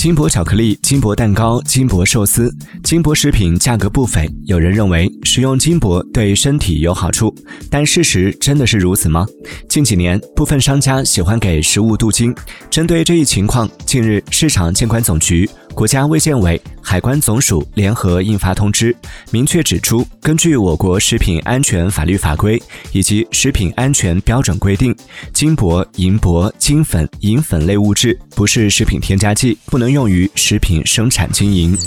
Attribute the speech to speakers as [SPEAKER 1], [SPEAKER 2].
[SPEAKER 1] 金箔巧克力、金箔蛋糕、金箔寿司、金箔食品价格不菲，有人认为食用金箔对身体有好处，但事实真的是如此吗？近几年，部分商家喜欢给食物镀金。针对这一情况，近日市场监管总局。国家卫健委、海关总署联合印发通知，明确指出，根据我国食品安全法律法规以及食品安全标准规定，金箔、银箔、金粉、银粉类物质不是食品添加剂，不能用于食品生产经营。